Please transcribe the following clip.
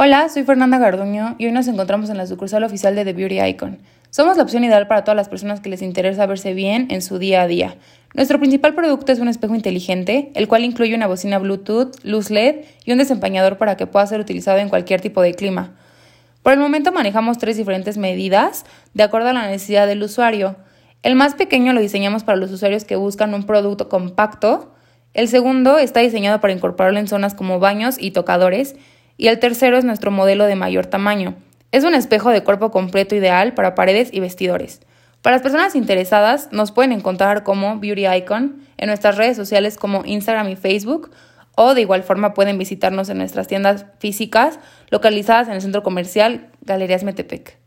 Hola, soy Fernanda Garduño y hoy nos encontramos en la sucursal oficial de The Beauty Icon. Somos la opción ideal para todas las personas que les interesa verse bien en su día a día. Nuestro principal producto es un espejo inteligente, el cual incluye una bocina Bluetooth, luz LED y un desempañador para que pueda ser utilizado en cualquier tipo de clima. Por el momento manejamos tres diferentes medidas de acuerdo a la necesidad del usuario. El más pequeño lo diseñamos para los usuarios que buscan un producto compacto. El segundo está diseñado para incorporarlo en zonas como baños y tocadores y el tercero es nuestro modelo de mayor tamaño. Es un espejo de cuerpo completo ideal para paredes y vestidores. Para las personas interesadas, nos pueden encontrar como Beauty Icon en nuestras redes sociales como Instagram y Facebook, o de igual forma pueden visitarnos en nuestras tiendas físicas localizadas en el centro comercial Galerías Metepec.